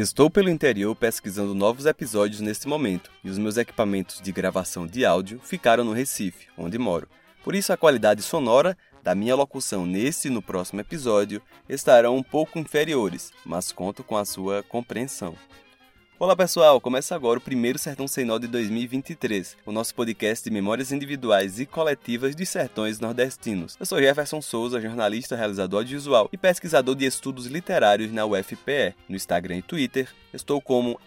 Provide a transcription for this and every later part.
Estou pelo interior pesquisando novos episódios neste momento, e os meus equipamentos de gravação de áudio ficaram no Recife, onde moro. Por isso a qualidade sonora da minha locução neste e no próximo episódio estarão um pouco inferiores, mas conto com a sua compreensão. Olá pessoal, começa agora o primeiro Sertão Nó de 2023, o nosso podcast de memórias individuais e coletivas de sertões nordestinos. Eu sou Jefferson Souza, jornalista, realizador audiovisual e pesquisador de estudos literários na UFPE. No Instagram e Twitter, estou como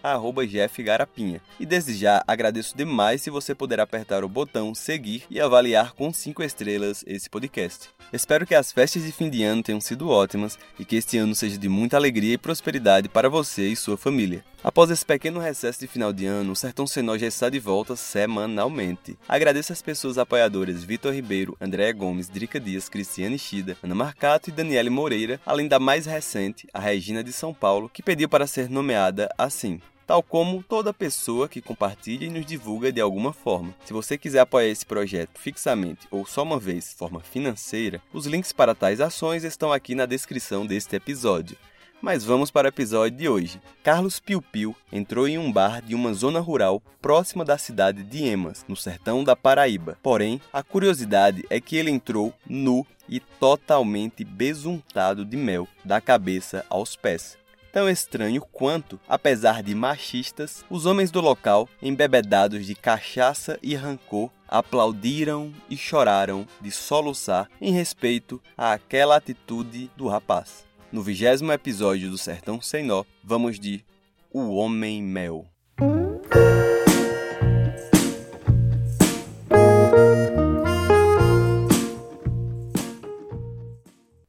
@jeffgarapinha. E desde já agradeço demais se você puder apertar o botão seguir e avaliar com 5 estrelas esse podcast. Espero que as festas de fim de ano tenham sido ótimas e que este ano seja de muita alegria e prosperidade para você e sua família. Após esse pequeno recesso de final de ano, o Sertão Senó já está de volta semanalmente. Agradeço às pessoas apoiadoras Vitor Ribeiro, Andréa Gomes, Drica Dias, Cristiane Shida, Ana Marcato e Daniele Moreira, além da mais recente, a Regina de São Paulo, que pediu para ser nomeada assim tal como toda pessoa que compartilha e nos divulga de alguma forma. Se você quiser apoiar esse projeto fixamente ou só uma vez de forma financeira, os links para tais ações estão aqui na descrição deste episódio. Mas vamos para o episódio de hoje. Carlos Piu Piu entrou em um bar de uma zona rural próxima da cidade de Emas, no sertão da Paraíba. Porém, a curiosidade é que ele entrou nu e totalmente besuntado de mel, da cabeça aos pés. Tão estranho quanto, apesar de machistas, os homens do local, embebedados de cachaça e rancor, aplaudiram e choraram de soluçar em respeito àquela atitude do rapaz. No vigésimo episódio do Sertão Sem Nó, vamos de O Homem Mel.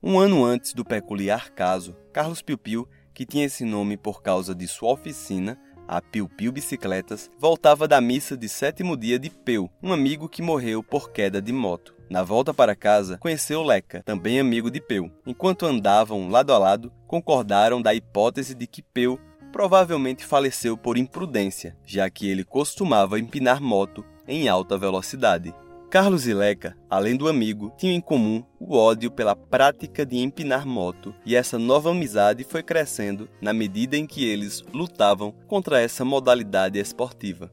Um ano antes do peculiar caso, Carlos Piu Piu, que tinha esse nome por causa de sua oficina, a Piu Piu Bicicletas, voltava da missa de sétimo dia de Peu, um amigo que morreu por queda de moto. Na volta para casa, conheceu Leca, também amigo de Peu. Enquanto andavam lado a lado, concordaram da hipótese de que Peu provavelmente faleceu por imprudência, já que ele costumava empinar moto em alta velocidade. Carlos e Leca, além do amigo, tinham em comum o ódio pela prática de empinar moto, e essa nova amizade foi crescendo na medida em que eles lutavam contra essa modalidade esportiva.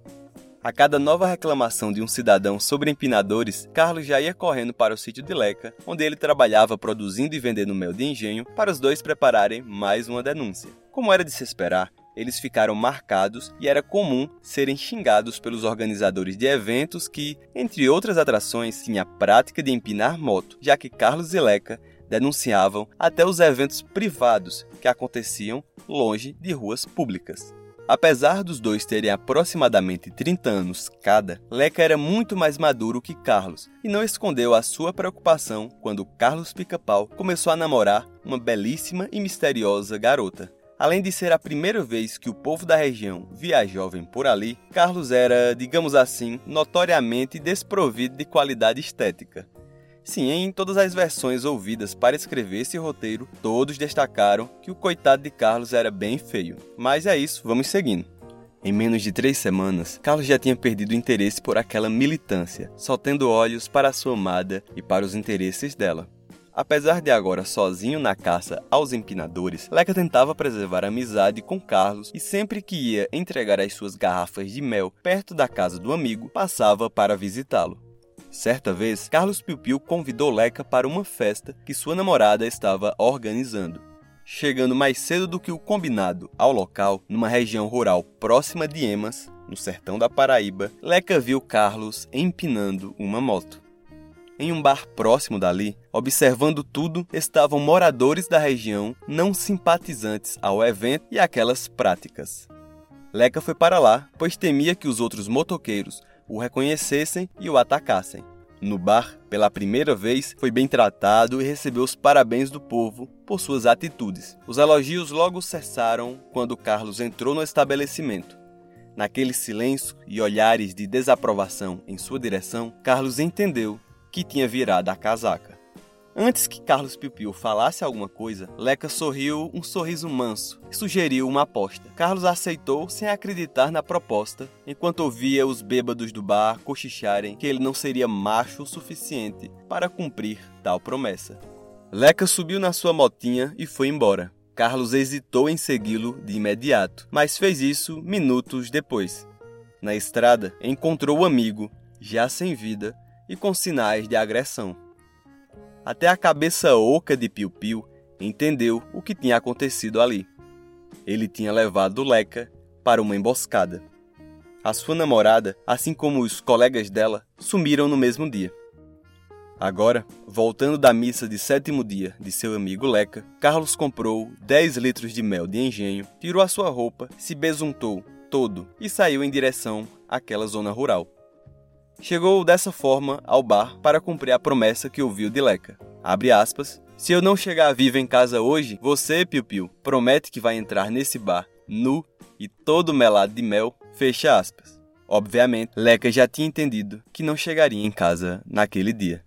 A cada nova reclamação de um cidadão sobre empinadores, Carlos já ia correndo para o sítio de Leca, onde ele trabalhava produzindo e vendendo mel de engenho, para os dois prepararem mais uma denúncia. Como era de se esperar, eles ficaram marcados e era comum serem xingados pelos organizadores de eventos que, entre outras atrações, tinha a prática de empinar moto, já que Carlos e Leca denunciavam até os eventos privados que aconteciam longe de ruas públicas. Apesar dos dois terem aproximadamente 30 anos cada, Leca era muito mais maduro que Carlos e não escondeu a sua preocupação quando Carlos Pica-Pau começou a namorar uma belíssima e misteriosa garota. Além de ser a primeira vez que o povo da região via jovem por ali, Carlos era, digamos assim, notoriamente desprovido de qualidade estética. Sim, em todas as versões ouvidas para escrever esse roteiro, todos destacaram que o coitado de Carlos era bem feio. Mas é isso, vamos seguindo. Em menos de três semanas, Carlos já tinha perdido o interesse por aquela militância, só tendo olhos para a sua amada e para os interesses dela. Apesar de agora sozinho na caça aos empinadores, Leca tentava preservar amizade com Carlos e sempre que ia entregar as suas garrafas de mel perto da casa do amigo, passava para visitá-lo. Certa vez, Carlos Piu Piu convidou Leca para uma festa que sua namorada estava organizando. Chegando mais cedo do que o combinado ao local, numa região rural próxima de Emas, no sertão da Paraíba, Leca viu Carlos empinando uma moto. Em um bar próximo dali, observando tudo, estavam moradores da região não simpatizantes ao evento e aquelas práticas. Leca foi para lá, pois temia que os outros motoqueiros o reconhecessem e o atacassem. No bar, pela primeira vez, foi bem tratado e recebeu os parabéns do povo por suas atitudes. Os elogios logo cessaram quando Carlos entrou no estabelecimento. Naquele silêncio e olhares de desaprovação em sua direção, Carlos entendeu que tinha virado a casaca. Antes que Carlos Piu falasse alguma coisa, Leca sorriu um sorriso manso e sugeriu uma aposta. Carlos aceitou sem acreditar na proposta, enquanto ouvia os bêbados do bar cochicharem que ele não seria macho o suficiente para cumprir tal promessa. Leca subiu na sua motinha e foi embora. Carlos hesitou em segui-lo de imediato, mas fez isso minutos depois. Na estrada, encontrou o amigo, já sem vida e com sinais de agressão. Até a cabeça oca de Piu Piu entendeu o que tinha acontecido ali. Ele tinha levado Leca para uma emboscada. A sua namorada, assim como os colegas dela, sumiram no mesmo dia. Agora, voltando da missa de sétimo dia de seu amigo Leca, Carlos comprou 10 litros de mel de engenho, tirou a sua roupa, se besuntou todo e saiu em direção àquela zona rural. Chegou dessa forma ao bar para cumprir a promessa que ouviu de Leca. Abre aspas. Se eu não chegar vivo em casa hoje, você, Piu Piu, promete que vai entrar nesse bar nu e todo melado de mel. Fecha aspas. Obviamente, Leca já tinha entendido que não chegaria em casa naquele dia.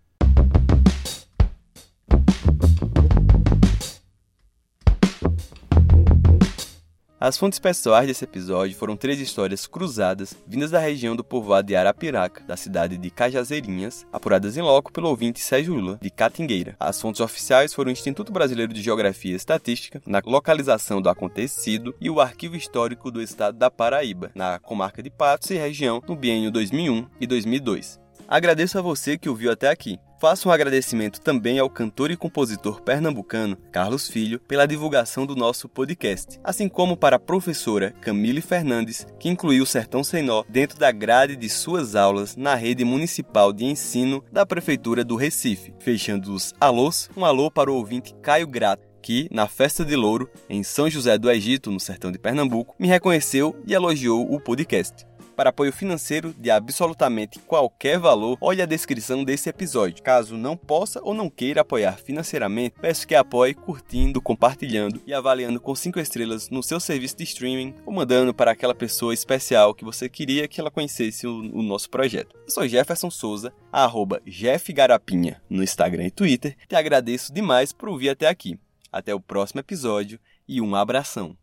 As fontes pessoais desse episódio foram três histórias cruzadas vindas da região do povoado de Arapiraca, da cidade de Cajazeirinhas, apuradas em loco pelo ouvinte Sérgio Lula, de Catingueira. As fontes oficiais foram o Instituto Brasileiro de Geografia e Estatística, na localização do acontecido, e o Arquivo Histórico do Estado da Paraíba, na comarca de Patos e região, no biênio 2001 e 2002. Agradeço a você que ouviu até aqui. Faço um agradecimento também ao cantor e compositor pernambucano Carlos Filho pela divulgação do nosso podcast, assim como para a professora Camille Fernandes, que incluiu o Sertão Sem Nó dentro da grade de suas aulas na rede municipal de ensino da Prefeitura do Recife. Fechando os alôs, um alô para o ouvinte Caio Grato, que, na festa de Louro, em São José do Egito, no sertão de Pernambuco, me reconheceu e elogiou o podcast. Para apoio financeiro de absolutamente qualquer valor, olhe a descrição desse episódio. Caso não possa ou não queira apoiar financeiramente, peço que apoie curtindo, compartilhando e avaliando com 5 estrelas no seu serviço de streaming ou mandando para aquela pessoa especial que você queria que ela conhecesse o, o nosso projeto. Eu sou Jefferson Souza, arroba Jeff Garapinha no Instagram e Twitter. Te agradeço demais por ouvir até aqui. Até o próximo episódio e um abração.